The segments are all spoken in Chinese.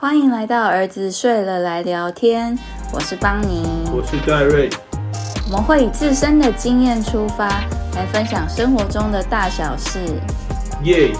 欢迎来到儿子睡了来聊天，我是邦尼，我是戴瑞。我们会以自身的经验出发，来分享生活中的大小事。耶！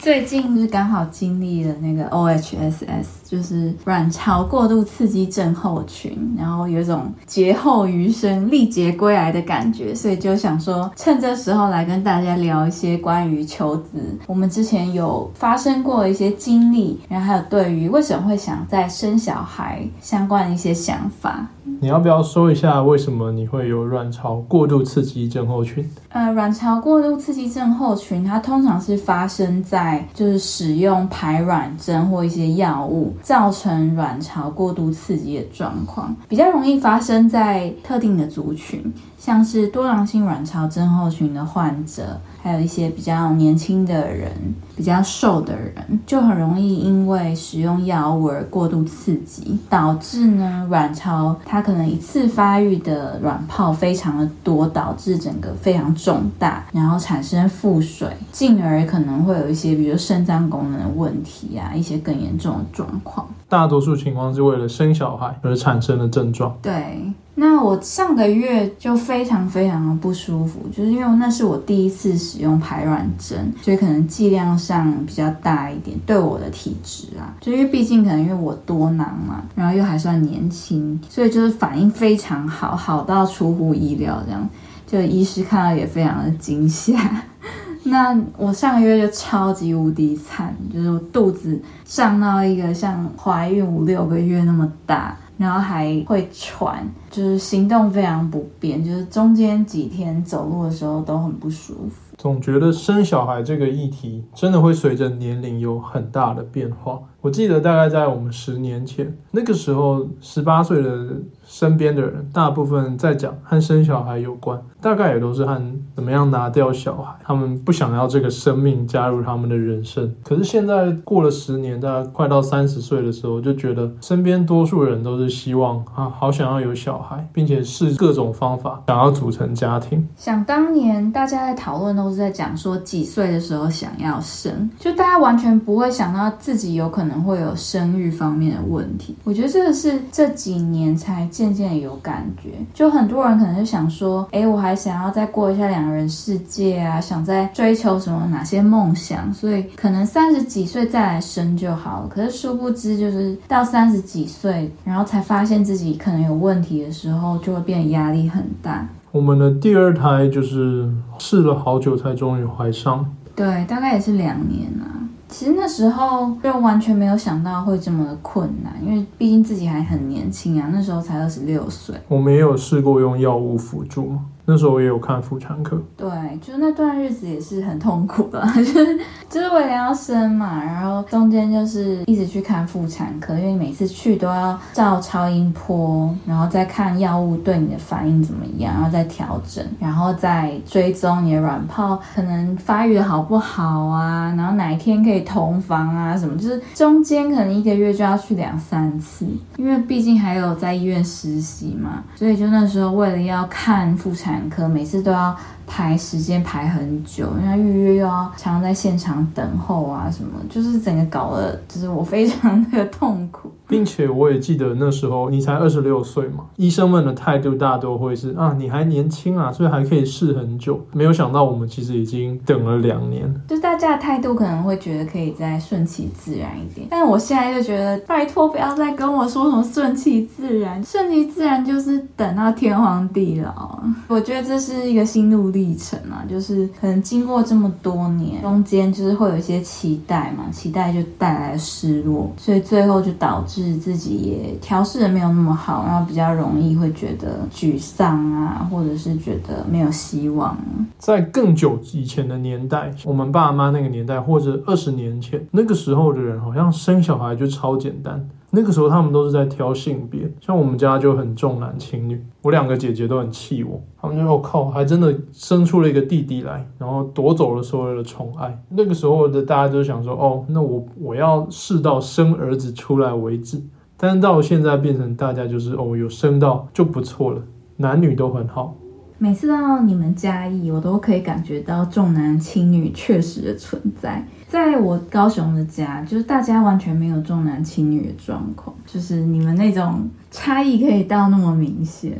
最近是刚好经历了那个 OHSS，就是卵巢过度刺激症候群，然后有一种劫后余生、历劫归来的感觉，所以就想说趁这时候来跟大家聊一些关于求子，我们之前有发生过一些经历，然后还有对于为什么会想再生小孩相关的一些想法。你要不要说一下为什么你会有卵巢过度刺激症候群？呃，卵巢过度刺激症候群，它通常是发生在就是使用排卵针或一些药物造成卵巢过度刺激的状况，比较容易发生在特定的族群。像是多囊性卵巢症候群的患者，还有一些比较年轻的人、比较瘦的人，就很容易因为使用药物而过度刺激，导致呢卵巢它可能一次发育的卵泡非常的多，导致整个非常肿大，然后产生腹水，进而可能会有一些比如肾脏功能的问题啊，一些更严重的状况。大多数情况是为了生小孩而产生的症状。对。那我上个月就非常非常的不舒服，就是因为那是我第一次使用排卵针，所以可能剂量上比较大一点，对我的体质啊，就因为毕竟可能因为我多囊嘛，然后又还算年轻，所以就是反应非常好，好到出乎意料，这样就医师看到也非常的惊吓。那我上个月就超级无敌惨，就是我肚子胀到一个像怀孕五六个月那么大。然后还会喘，就是行动非常不便，就是中间几天走路的时候都很不舒服。总觉得生小孩这个议题真的会随着年龄有很大的变化。我记得大概在我们十年前，那个时候十八岁的身边的人，大部分在讲和生小孩有关，大概也都是和怎么样拿掉小孩，他们不想要这个生命加入他们的人生。可是现在过了十年，大概快到三十岁的时候，就觉得身边多数人都是希望啊，好想要有小孩，并且试各种方法想要组成家庭。想当年大家在讨论都是在讲说几岁的时候想要生，就大家完全不会想到自己有可能。会有生育方面的问题，我觉得这个是这几年才渐渐有感觉。就很多人可能就想说，哎，我还想要再过一下两人世界啊，想再追求什么哪些梦想，所以可能三十几岁再来生就好了。可是殊不知，就是到三十几岁，然后才发现自己可能有问题的时候，就会变得压力很大。我们的第二胎就是试了好久才终于怀上，对，大概也是两年啊。其实那时候就完全没有想到会这么的困难，因为毕竟自己还很年轻啊，那时候才二十六岁。我没有试过用药物辅助？那时候我也有看妇产科，对，就那段日子也是很痛苦的，就是就是为了要生嘛，然后中间就是一直去看妇产科，因为每次去都要照超音波，然后再看药物对你的反应怎么样，然后再调整，然后再追踪你的卵泡可能发育的好不好啊，然后哪一天可以同房啊什么，就是中间可能一个月就要去两三次，因为毕竟还有在医院实习嘛，所以就那时候为了要看妇产。科每次都要。排时间排很久，因为预约又要常常在现场等候啊，什么就是整个搞得就是我非常的痛苦，并且我也记得那时候你才二十六岁嘛，医生们的态度大多会是啊你还年轻啊，所以还可以试很久。没有想到我们其实已经等了两年，就大家的态度可能会觉得可以再顺其自然一点，但我现在就觉得拜托不要再跟我说什么顺其自然，顺其自然就是等到天荒地老。我觉得这是一个心路。历程啊，就是可能经过这么多年，中间就是会有一些期待嘛，期待就带来失落，所以最后就导致自己也调试的没有那么好，然后比较容易会觉得沮丧啊，或者是觉得没有希望。在更久以前的年代，我们爸妈那个年代，或者二十年前那个时候的人，好像生小孩就超简单。那个时候他们都是在挑性别，像我们家就很重男轻女，我两个姐姐都很气我，他们就说我靠，还真的生出了一个弟弟来，然后夺走了所有的宠爱。那个时候的大家都想说，哦，那我我要试到生儿子出来为止。但是到现在变成大家就是哦，有生到就不错了，男女都很好。每次到你们家义，我都可以感觉到重男轻女确实的存在。在我高雄的家，就是大家完全没有重男轻女的状况，就是你们那种差异可以到那么明显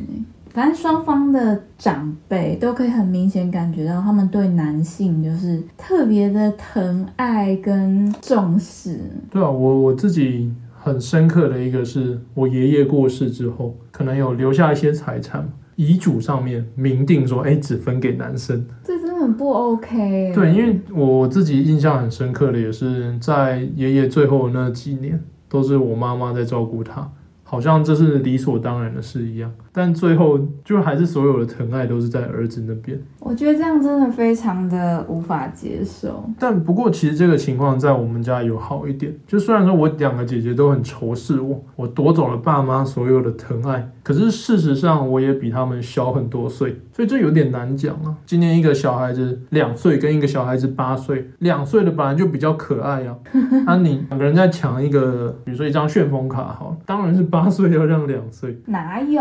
反正双方的长辈都可以很明显感觉到，他们对男性就是特别的疼爱跟重视。对啊，我我自己很深刻的一个是我爷爷过世之后，可能有留下一些财产，遗嘱上面明定说，哎，只分给男生。真的很不 OK 欸。对，因为我自己印象很深刻的也是在爷爷最后那几年，都是我妈妈在照顾他，好像这是理所当然的事一样。但最后就还是所有的疼爱都是在儿子那边。我觉得这样真的非常的无法接受。但不过其实这个情况在我们家有好一点，就虽然说我两个姐姐都很仇视我，我夺走了爸妈所有的疼爱，可是事实上我也比他们小很多岁，所以这有点难讲啊。今年一个小孩子两岁跟一个小孩子八岁，两岁的本来就比较可爱呀、啊，啊你两个人在抢一个，比如说一张旋风卡，好，当然是八岁要让两岁，哪有？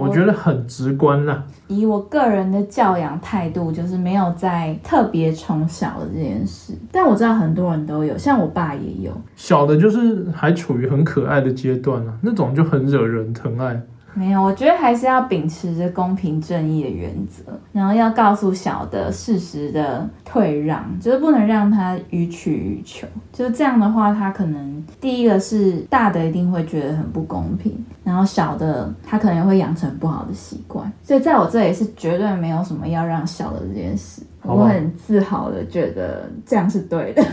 我觉得很直观啦。以我个人的教养态度，就是没有在特别宠小的这件事。但我知道很多人都有，像我爸也有。小的就是还处于很可爱的阶段啊，那种就很惹人疼爱。没有，我觉得还是要秉持着公平正义的原则，然后要告诉小的适时的退让，就是不能让他予取予求。就是这样的话，他可能第一个是大的一定会觉得很不公平，然后小的他可能会养成不好的习惯。所以在我这里是绝对没有什么要让小的这件事，我很自豪的觉得这样是对的。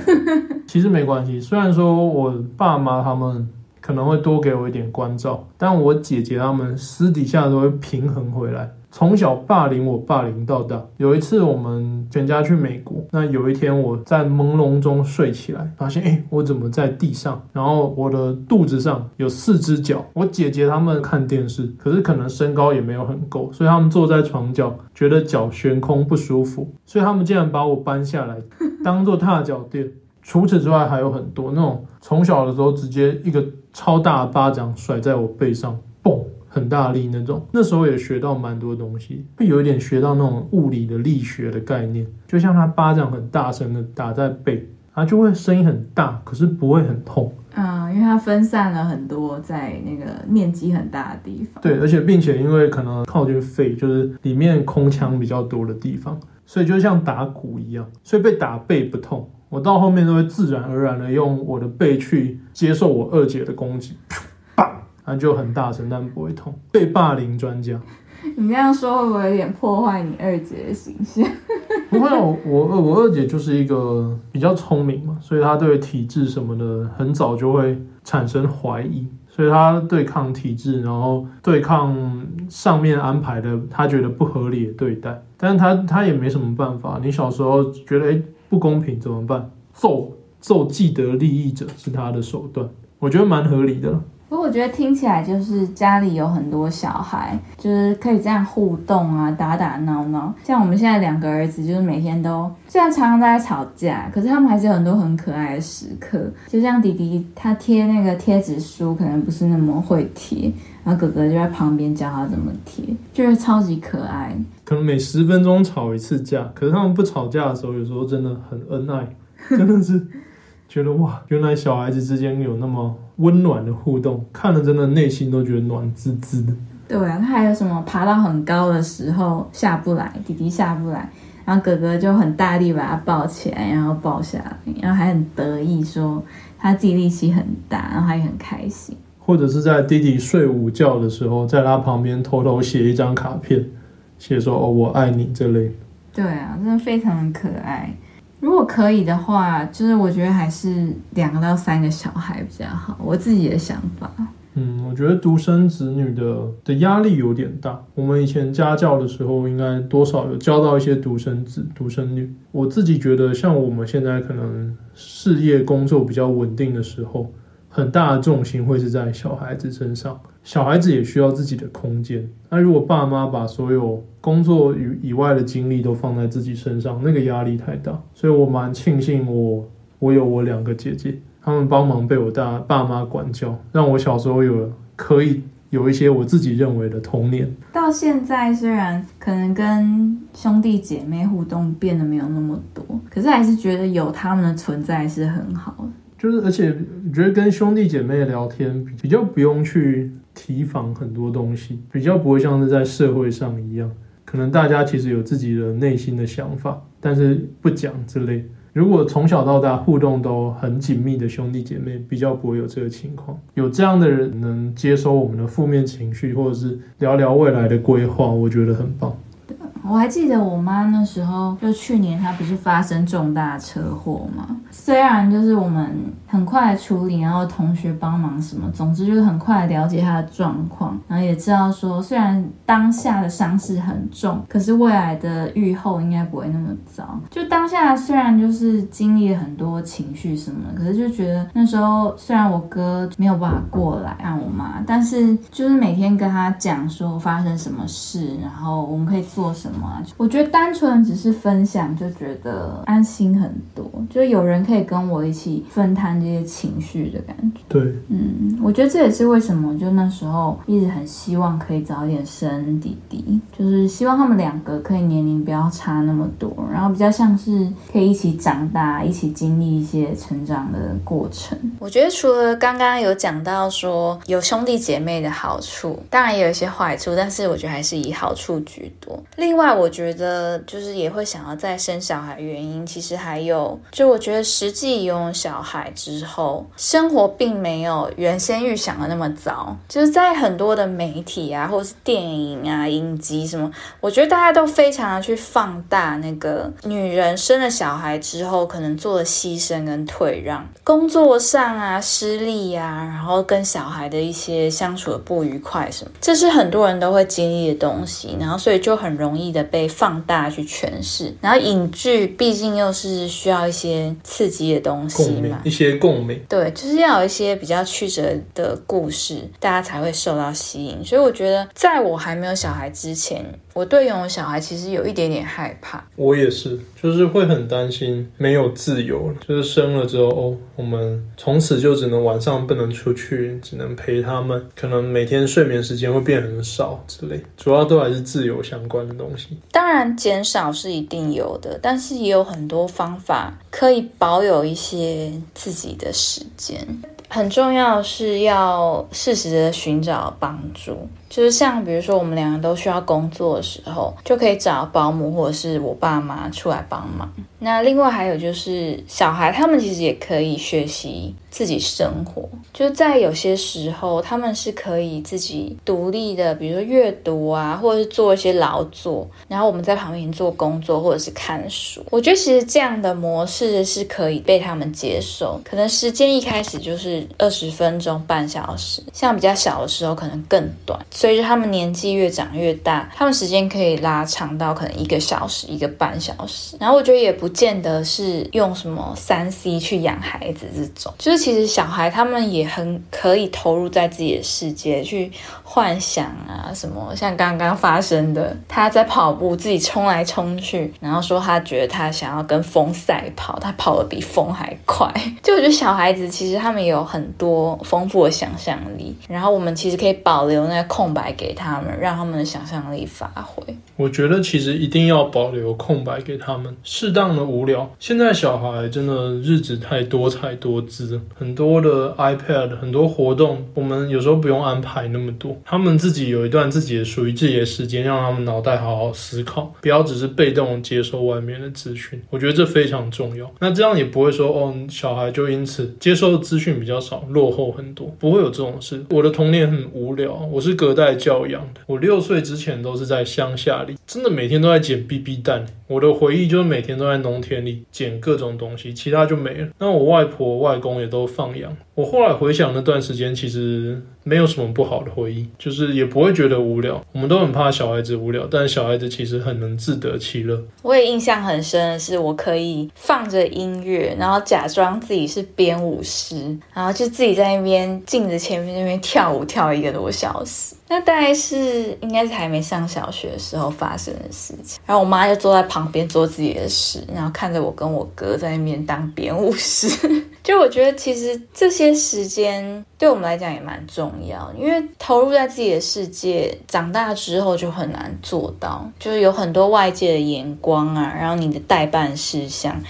其实没关系，虽然说我爸妈他们可能会多给我一点关照，但我姐姐他们私底下都会平衡回来。从小霸凌我，霸凌到大。有一次我们全家去美国，那有一天我在朦胧中睡起来，发现哎、诶我怎么在地上？然后我的肚子上有四只脚。我姐姐他们看电视，可是可能身高也没有很够，所以他们坐在床角，觉得脚悬空不舒服，所以他们竟然把我搬下来，当做踏脚垫。除此之外还有很多那种从小的时候直接一个超大的巴掌甩在我背上，嘣，很大力那种。那时候也学到蛮多东西，会有一点学到那种物理的力学的概念，就像他巴掌很大声的打在背，他就会声音很大，可是不会很痛。嗯，因为它分散了很多在那个面积很大的地方。对，而且并且因为可能靠近肺，就是里面空腔比较多的地方，所以就像打鼓一样，所以被打背不痛。我到后面都会自然而然的用我的背去接受我二姐的攻击，砰，然后就很大声，但不会痛。被霸凌专家，你这样说会不会有点破坏你二姐的形象？不会啊，我我我二姐就是一个比较聪明嘛，所以她对体制什么的很早就会产生怀疑，所以她对抗体制，然后对抗上面安排的她觉得不合理的对待，但是她她也没什么办法。你小时候觉得诶不公平怎么办？揍揍既得利益者是他的手段，我觉得蛮合理的。不过我觉得听起来就是家里有很多小孩，就是可以这样互动啊，打打闹闹。像我们现在两个儿子，就是每天都虽然常常在吵架，可是他们还是有很多很可爱的时刻。就像弟弟他贴那个贴纸书，可能不是那么会贴，然后哥哥就在旁边教他怎么贴，就是超级可爱。可能每十分钟吵一次架，可是他们不吵架的时候，有时候真的很恩爱，真的是觉得哇，原来小孩子之间有那么温暖的互动，看了真的内心都觉得暖滋滋的。对啊，他还有什么爬到很高的时候下不来，弟弟下不来，然后哥哥就很大力把他抱起来，然后抱下来，然后还很得意说他自己力气很大，然后他也很开心。或者是在弟弟睡午觉的时候，在他旁边偷偷写一张卡片，写说“哦，我爱你”这类的。对啊，真的非常的可爱。如果可以的话，就是我觉得还是两个到三个小孩比较好，我自己的想法。嗯，我觉得独生子女的的压力有点大。我们以前家教的时候，应该多少有教到一些独生子、独生女。我自己觉得，像我们现在可能事业工作比较稳定的时候，很大的重心会是在小孩子身上。小孩子也需要自己的空间。那如果爸妈把所有工作以以外的精力都放在自己身上，那个压力太大。所以我蛮庆幸我我有我两个姐姐，他们帮忙被我大爸妈管教，让我小时候有可以有一些我自己认为的童年。到现在虽然可能跟兄弟姐妹互动变得没有那么多，可是还是觉得有他们的存在是很好的。就是而且觉得跟兄弟姐妹聊天比较不用去提防很多东西，比较不会像是在社会上一样，可能大家其实有自己的内心的想法，但是不讲之类。如果从小到大互动都很紧密的兄弟姐妹，比较不会有这个情况。有这样的人能接收我们的负面情绪，或者是聊聊未来的规划，我觉得很棒。我还记得我妈那时候，就去年她不是发生重大车祸嘛？虽然就是我们很快处理，然后同学帮忙什么，总之就是很快了解她的状况，然后也知道说，虽然当下的伤势很重，可是未来的愈后应该不会那么糟。就当下虽然就是经历了很多情绪什么的，可是就觉得那时候虽然我哥没有办法过来按我妈，但是就是每天跟他讲说发生什么事，然后我们可以做什么。我觉得单纯只是分享，就觉得安心很多，就有人可以跟我一起分摊这些情绪的感觉。对，嗯，我觉得这也是为什么，就那时候一直很希望可以早点生弟弟，就是希望他们两个可以年龄不要差那么多，然后比较像是可以一起长大，一起经历一些成长的过程。我觉得除了刚刚有讲到说有兄弟姐妹的好处，当然也有一些坏处，但是我觉得还是以好处居多。另外，外我觉得就是也会想要再生小孩，原因其实还有，就我觉得实际拥有小孩之后，生活并没有原先预想的那么糟。就是在很多的媒体啊，或者是电影啊、影集什么，我觉得大家都非常的去放大那个女人生了小孩之后可能做的牺牲跟退让，工作上啊失利呀，然后跟小孩的一些相处的不愉快什么，这是很多人都会经历的东西，然后所以就很容易的。被放大去诠释，然后影剧毕竟又是需要一些刺激的东西嘛，一些共鸣，对，就是要有一些比较曲折的故事，大家才会受到吸引。所以我觉得，在我还没有小孩之前。我对拥有小孩其实有一点点害怕，我也是，就是会很担心没有自由，就是生了之后哦，我们从此就只能晚上不能出去，只能陪他们，可能每天睡眠时间会变很少之类，主要都还是自由相关的东西。当然减少是一定有的，但是也有很多方法可以保有一些自己的时间。很重要是要适时的寻找帮助。就是像比如说，我们两个都需要工作的时候，就可以找保姆或者是我爸妈出来帮忙。那另外还有就是小孩，他们其实也可以学习自己生活，就在有些时候，他们是可以自己独立的，比如说阅读啊，或者是做一些劳作，然后我们在旁边做工作或者是看书。我觉得其实这样的模式是可以被他们接受，可能时间一开始就是二十分钟、半小时，像比较小的时候可能更短。随着他们年纪越长越大，他们时间可以拉长到可能一个小时、一个半小时。然后我觉得也不见得是用什么三 C 去养孩子这种，就是其实小孩他们也很可以投入在自己的世界去幻想啊什么。像刚刚发生的，他在跑步，自己冲来冲去，然后说他觉得他想要跟风赛跑，他跑得比风还快。就我觉得小孩子其实他们有很多丰富的想象力，然后我们其实可以保留那个空。空白给他们，让他们的想象力发挥。我觉得其实一定要保留空白给他们，适当的无聊。现在小孩真的日子太多彩多姿，很多的 iPad，很多活动，我们有时候不用安排那么多，他们自己有一段自己的属于自己的时间，让他们脑袋好好思考，不要只是被动接受外面的资讯。我觉得这非常重要。那这样也不会说哦，小孩就因此接收的资讯比较少，落后很多，不会有这种事。我的童年很无聊，我是隔代。在教养的，我六岁之前都是在乡下里，真的每天都在捡 BB 蛋。我的回忆就是每天都在农田里捡各种东西，其他就没了。那我外婆、外公也都放养。我后来回想那段时间，其实没有什么不好的回忆，就是也不会觉得无聊。我们都很怕小孩子无聊，但小孩子其实很能自得其乐。我也印象很深的是，我可以放着音乐，然后假装自己是编舞师，然后就自己在那边镜子前面那边跳舞跳一个多小时。那大概是应该是还没上小学的时候发生的事情。然后我妈就坐在旁边做自己的事，然后看着我跟我哥在那边当编舞师。就我觉得，其实这些时间对我们来讲也蛮重要，因为投入在自己的世界，长大之后就很难做到，就是有很多外界的眼光啊，然后你的代办事项。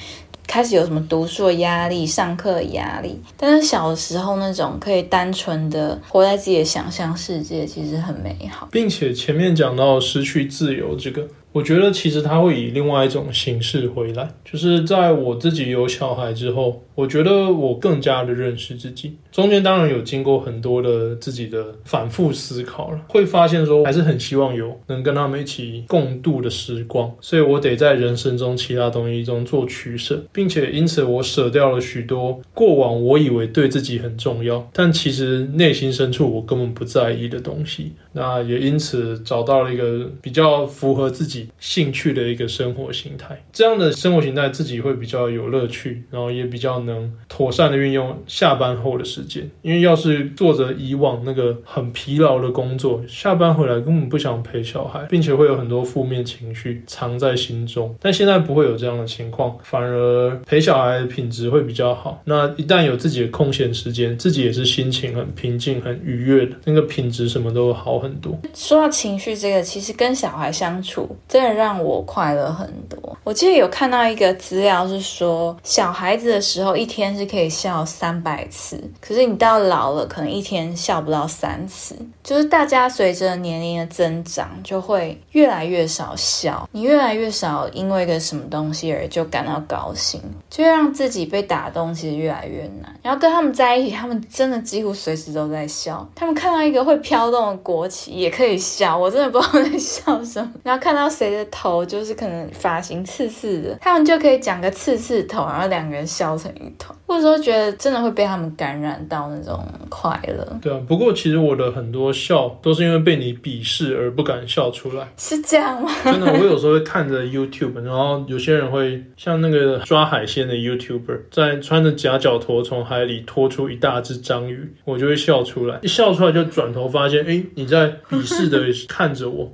开始有什么读书的压力、上课的压力，但是小时候那种可以单纯的活在自己的想象世界，其实很美好，并且前面讲到失去自由这个。我觉得其实他会以另外一种形式回来，就是在我自己有小孩之后，我觉得我更加的认识自己。中间当然有经过很多的自己的反复思考了，会发现说还是很希望有能跟他们一起共度的时光，所以我得在人生中其他东西中做取舍，并且因此我舍掉了许多过往我以为对自己很重要，但其实内心深处我根本不在意的东西。那也因此找到了一个比较符合自己兴趣的一个生活形态，这样的生活形态自己会比较有乐趣，然后也比较能妥善的运用下班后的时间。因为要是做着以往那个很疲劳的工作，下班回来根本不想陪小孩，并且会有很多负面情绪藏在心中。但现在不会有这样的情况，反而陪小孩的品质会比较好。那一旦有自己的空闲时间，自己也是心情很平静、很愉悦的，那个品质什么都好。很多说到情绪这个，其实跟小孩相处真的让我快乐很多。我记得有看到一个资料是说，小孩子的时候一天是可以笑三百次，可是你到老了，可能一天笑不到三次。就是大家随着年龄的增长，就会越来越少笑，你越来越少因为一个什么东西而就感到高兴，就让自己被打动，其实越来越难。然后跟他们在一起，他们真的几乎随时都在笑。他们看到一个会飘动的国。也可以笑，我真的不知道在笑什么。然后看到谁的头就是可能发型刺刺的，他们就可以讲个刺刺头，然后两个人笑成一团。或者说觉得真的会被他们感染到那种快乐。对啊，不过其实我的很多笑都是因为被你鄙视而不敢笑出来。是这样吗？真的，我有时候会看着 YouTube，然后有些人会像那个抓海鲜的 YouTuber，在穿着夹脚拖从海里拖出一大只章鱼，我就会笑出来。一笑出来就转头发现，哎，你在鄙视的看着我。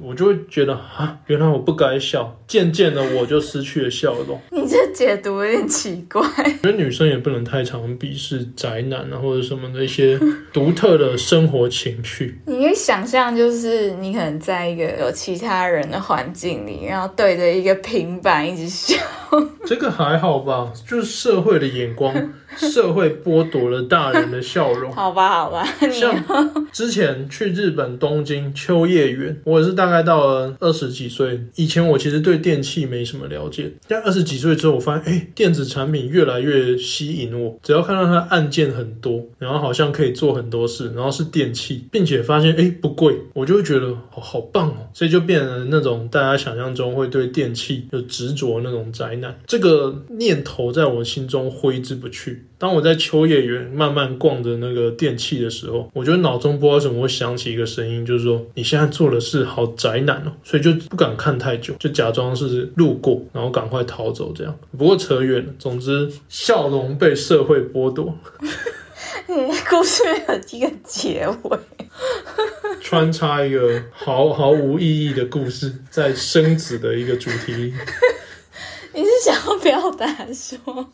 我就会觉得啊，原来我不该笑，渐渐的我就失去了笑容。你这解读有点奇怪。我觉得女生也不能太常鄙视宅男啊，或者什么的一些独特的生活情趣。你可以想象，就是你可能在一个有其他人的环境里，然后对着一个平板一直笑。这个还好吧，就是社会的眼光。社会剥夺了大人的笑容。好吧，好吧。像之前去日本东京秋叶原，我也是大概到了二十几岁。以前我其实对电器没什么了解，但二十几岁之后，我发现，哎，电子产品越来越吸引我。只要看到它按键很多，然后好像可以做很多事，然后是电器，并且发现，哎，不贵，我就会觉得好好棒哦。所以就变成那种大家想象中会对电器有执着那种宅男。这个念头在我心中挥之不去。当我在秋叶原慢慢逛着那个电器的时候，我觉得脑中不知道什么会响起一个声音，就是说你现在做的事好宅男哦，所以就不敢看太久，就假装是路过，然后赶快逃走这样。不过扯远了，总之笑容被社会剥夺。你故事有一个结尾，穿插一个毫毫无意义的故事，在生子的一个主题里。你是想要表达说？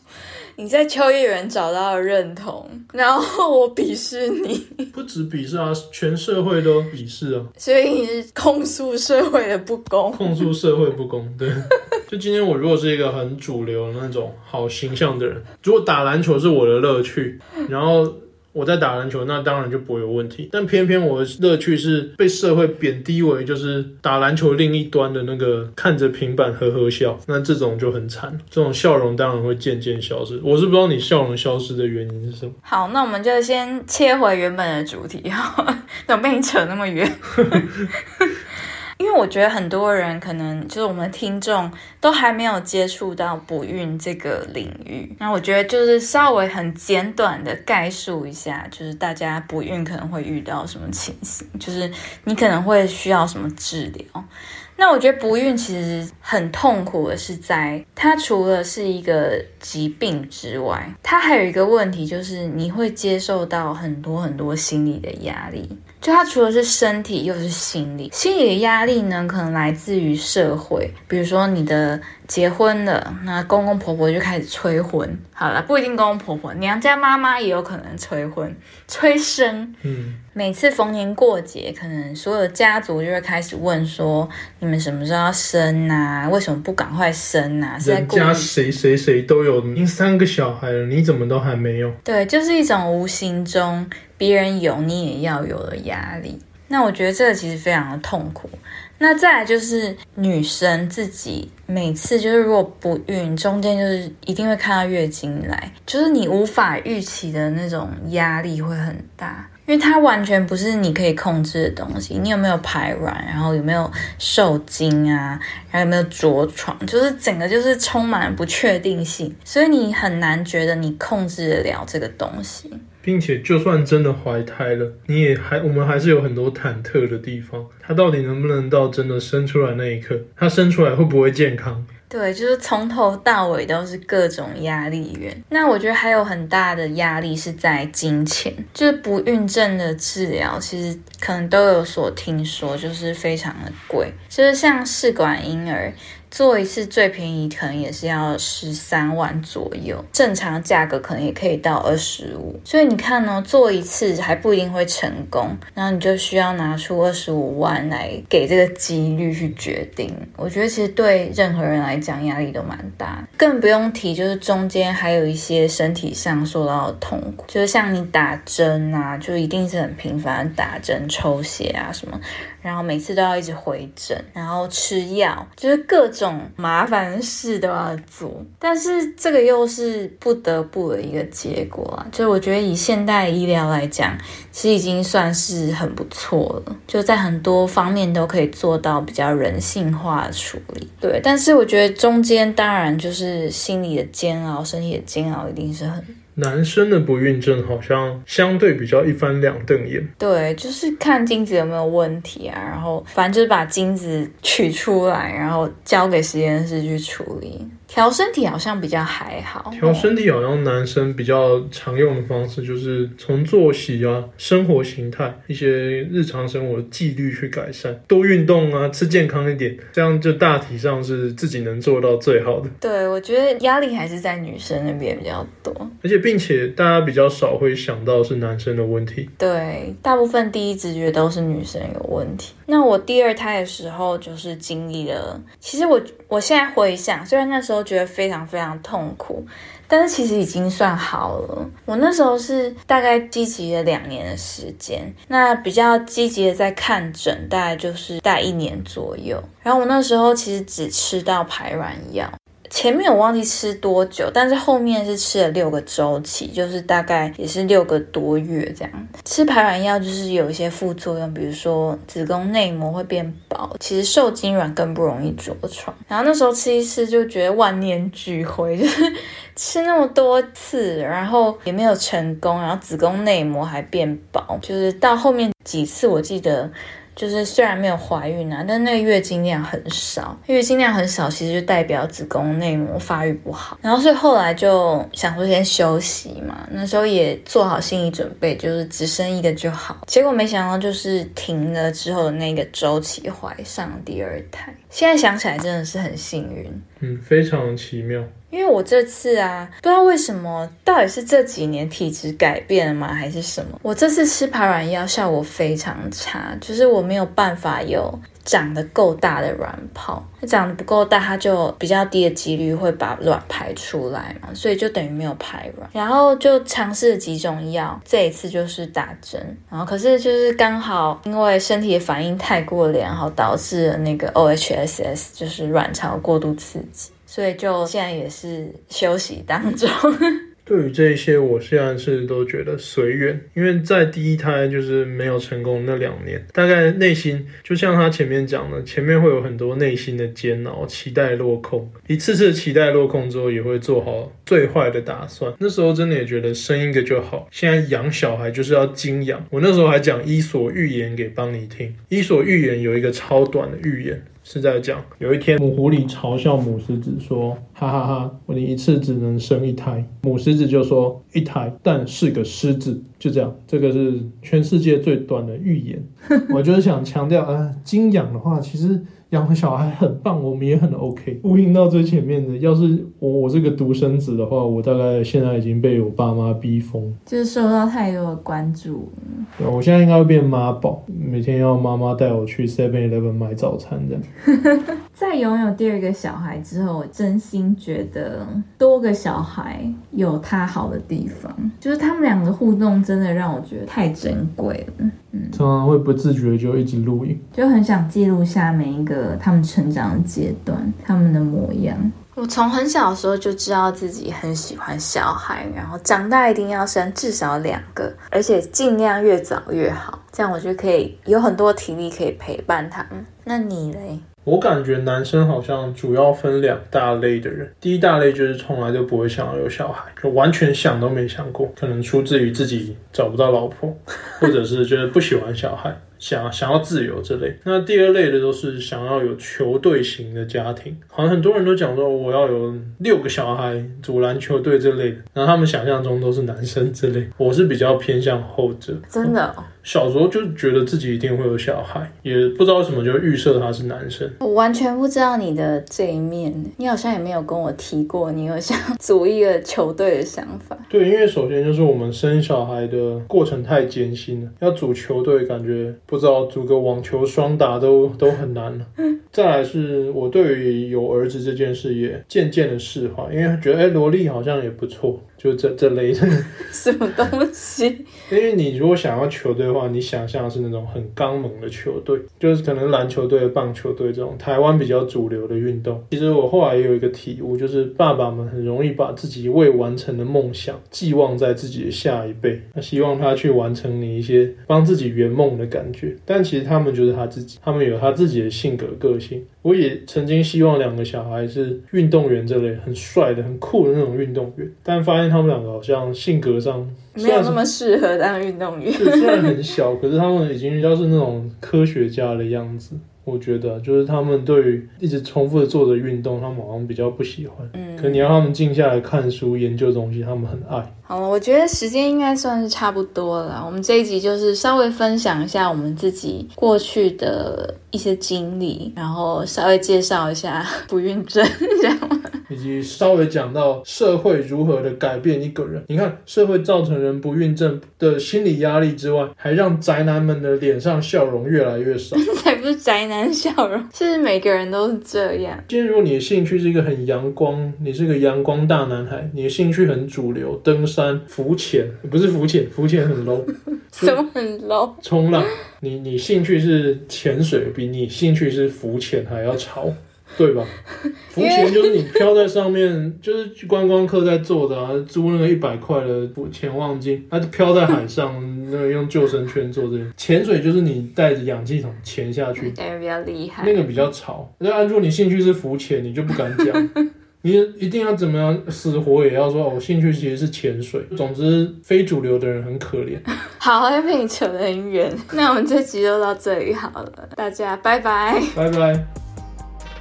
你在秋叶原找到了认同，然后我鄙视你，不止鄙视啊，全社会都鄙视啊，所以你是控诉社会的不公，控诉社会不公，对。就今天我如果是一个很主流那种好形象的人，如果打篮球是我的乐趣，然后。我在打篮球，那当然就不会有问题。但偏偏我的乐趣是被社会贬低为就是打篮球另一端的那个看着平板呵呵笑，那这种就很惨。这种笑容当然会渐渐消失。我是不知道你笑容消失的原因是什么。好，那我们就先切回原本的主题哈，怎么被你扯那么远？因为我觉得很多人可能就是我们听众都还没有接触到不孕这个领域，那我觉得就是稍微很简短的概述一下，就是大家不孕可能会遇到什么情形，就是你可能会需要什么治疗。那我觉得不孕其实很痛苦的是，在它除了是一个疾病之外，它还有一个问题就是你会接受到很多很多心理的压力。就它除了是身体，又是心理。心理的压力呢，可能来自于社会，比如说你的结婚了，那公公婆婆就开始催婚。好了，不一定公公婆婆，娘家妈妈也有可能催婚、催生。嗯，每次逢年过节，可能所有的家族就会开始问说：你们什么时候要生啊？为什么不赶快生啊？是在人家谁谁谁都有，已经三个小孩了，你怎么都还没有？对，就是一种无形中别人有你也要有的压力。那我觉得这个其实非常的痛苦。那再来就是女生自己每次就是如果不孕，中间就是一定会看到月经来，就是你无法预期的那种压力会很大。因为它完全不是你可以控制的东西，你有没有排卵，然后有没有受精啊，然后有没有着床，就是整个就是充满不确定性，所以你很难觉得你控制得了这个东西。并且就算真的怀胎了，你也还我们还是有很多忐忑的地方。它到底能不能到真的生出来那一刻？它生出来会不会健康？对，就是从头到尾都是各种压力源。那我觉得还有很大的压力是在金钱，就是不孕症的治疗，其实可能都有所听说，就是非常的贵，就是像试管婴儿。做一次最便宜可能也是要十三万左右，正常价格可能也可以到二十五。所以你看呢，做一次还不一定会成功，然后你就需要拿出二十五万来给这个几率去决定。我觉得其实对任何人来讲压力都蛮大，更不用提就是中间还有一些身体上受到的痛苦，就是像你打针啊，就一定是很频繁打针、抽血啊什么。然后每次都要一直回诊，然后吃药，就是各种种麻烦事都要做。但是这个又是不得不的一个结果啊！就我觉得以现代医疗来讲，其实已经算是很不错了，就在很多方面都可以做到比较人性化的处理。对，但是我觉得中间当然就是心理的煎熬、身体的煎熬，一定是很。男生的不孕症好像相对比较一翻两瞪眼，对，就是看精子有没有问题啊，然后反正就是把精子取出来，然后交给实验室去处理。调身体好像比较还好，调身体好像男生比较常用的方式就是从作息啊、生活形态、一些日常生活纪律去改善，多运动啊，吃健康一点，这样就大体上是自己能做到最好的。对，我觉得压力还是在女生那边比较多，而且并且大家比较少会想到是男生的问题。对，大部分第一直觉都是女生有问题。那我第二胎的时候就是经历了，其实我我现在回想，虽然那时候。觉得非常非常痛苦，但是其实已经算好了。我那时候是大概积极了两年的时间，那比较积极的在看诊，大概就是大一年左右。然后我那时候其实只吃到排卵药。前面我忘记吃多久，但是后面是吃了六个周期，就是大概也是六个多月这样。吃排卵药就是有一些副作用，比如说子宫内膜会变薄，其实受精卵更不容易着床。然后那时候吃一次就觉得万念俱灰，就是吃那么多次，然后也没有成功，然后子宫内膜还变薄，就是到后面几次我记得。就是虽然没有怀孕啊，但那个月经量很少，月经量很少，其实就代表子宫内膜发育不好。然后所以后来就想说先休息嘛，那时候也做好心理准备，就是只生一个就好。结果没想到就是停了之后的那个周期怀上第二胎。现在想起来真的是很幸运，嗯，非常奇妙。因为我这次啊，不知道为什么，到底是这几年体质改变了吗，还是什么？我这次吃排卵药效果非常差，就是我没有办法有长得够大的卵泡，它长得不够大，它就比较低的几率会把卵排出来嘛，所以就等于没有排卵。然后就尝试了几种药，这一次就是打针，然后可是就是刚好因为身体的反应太过良好，导致了那个 OHSS，就是卵巢过度刺激。所以就现在也是休息当中。对于这一些，我现在是都觉得随缘，因为在第一胎就是没有成功那两年，大概内心就像他前面讲的，前面会有很多内心的煎熬，期待落空，一次次期待落空之后，也会做好最坏的打算。那时候真的也觉得生一个就好，现在养小孩就是要精养。我那时候还讲《伊索寓言》给邦尼听，《伊索寓言》有一个超短的寓言。是在讲有一天母狐狸嘲笑母狮子说：“哈哈哈，你一次只能生一胎。”母狮子就说：“一胎，但是个狮子。”就这样，这个是全世界最短的预言。我就是想强调，呃，精养的话，其实。养个小孩很棒，我们也很 OK。呼应到最前面的，要是我我这个独生子的话，我大概现在已经被我爸妈逼疯，就是受到太多的关注。对，我现在应该会变妈宝，每天要妈妈带我去 Seven Eleven 买早餐这样。在拥有第二个小孩之后，我真心觉得多个小孩有他好的地方，就是他们两个互动真的让我觉得太珍贵了。嗯常常会不自觉就一直录影，就很想记录下每一个他们成长的阶段，他们的模样。我从很小的时候就知道自己很喜欢小孩，然后长大一定要生至少两个，而且尽量越早越好，这样我就可以有很多体力可以陪伴他们。那你嘞？我感觉男生好像主要分两大类的人，第一大类就是从来都不会想要有小孩，就完全想都没想过，可能出自于自己找不到老婆，或者是觉得不喜欢小孩。想想要自由这类，那第二类的都是想要有球队型的家庭，好像很多人都讲说我要有六个小孩组篮球队这类的，然后他们想象中都是男生这类，我是比较偏向后者，真的。小时候就觉得自己一定会有小孩，也不知道为什么就预设他是男生。我完全不知道你的这一面，你好像也没有跟我提过你有想组一个球队的想法。对，因为首先就是我们生小孩的过程太艰辛了，要组球队感觉不知道组个网球双打都都很难。再来是我对于有儿子这件事也渐渐的释怀，因为觉得哎萝莉好像也不错。就这这类的 什么东西？因为你如果想要球队的话，你想象是那种很刚猛的球队，就是可能篮球队、棒球队这种台湾比较主流的运动。其实我后来也有一个体悟，就是爸爸们很容易把自己未完成的梦想寄望在自己的下一辈，那希望他去完成你一些帮自己圆梦的感觉。但其实他们就是他自己，他们有他自己的性格个性。我也曾经希望两个小孩是运动员这类很帅的、很酷的那种运动员，但发现他们两个好像性格上没有那么适合当运动员。虽然很小，可是他们已经要是那种科学家的样子。我觉得就是他们对于一直重复的做着运动，他们好像比较不喜欢。嗯，可你要他们静下来看书、研究东西，他们很爱。好了，我觉得时间应该算是差不多了。我们这一集就是稍微分享一下我们自己过去的一些经历，然后稍微介绍一下 不孕症，这样吗？以及稍微讲到社会如何的改变一个人。你看，社会造成人不孕症的心理压力之外，还让宅男们的脸上笑容越来越少。才不是宅男笑容，是每个人都是这样。今天如果你的兴趣是一个很阳光，你是个阳光大男孩，你的兴趣很主流，登山、浮潜，不是浮潜，浮潜很 low。什么很 low？冲浪，你你兴趣是潜水，比你兴趣是浮潜还要潮。对吧？浮潜就是你漂在上面，就是观光客在做的啊，租那个一百块的潜望镜，它就漂在海 上，那个用救生圈做这个。潜水就是你带着氧气筒潜下去，感觉比较厉害。那个比较潮。那按住你兴趣是浮潜，你就不敢讲，你一定要怎么样死活也要说，我兴趣其实是潜水。总之，非主流的人很可怜。好，要被你扯得很远。那我们这集就到这里好了，大家拜拜，拜拜。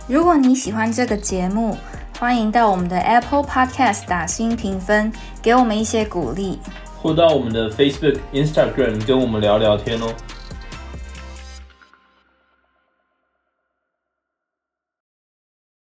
如果你喜欢这个节目，欢迎到我们的 Apple Podcast 打新评分，给我们一些鼓励，或到我们的 Facebook、Instagram 跟我们聊聊天哦。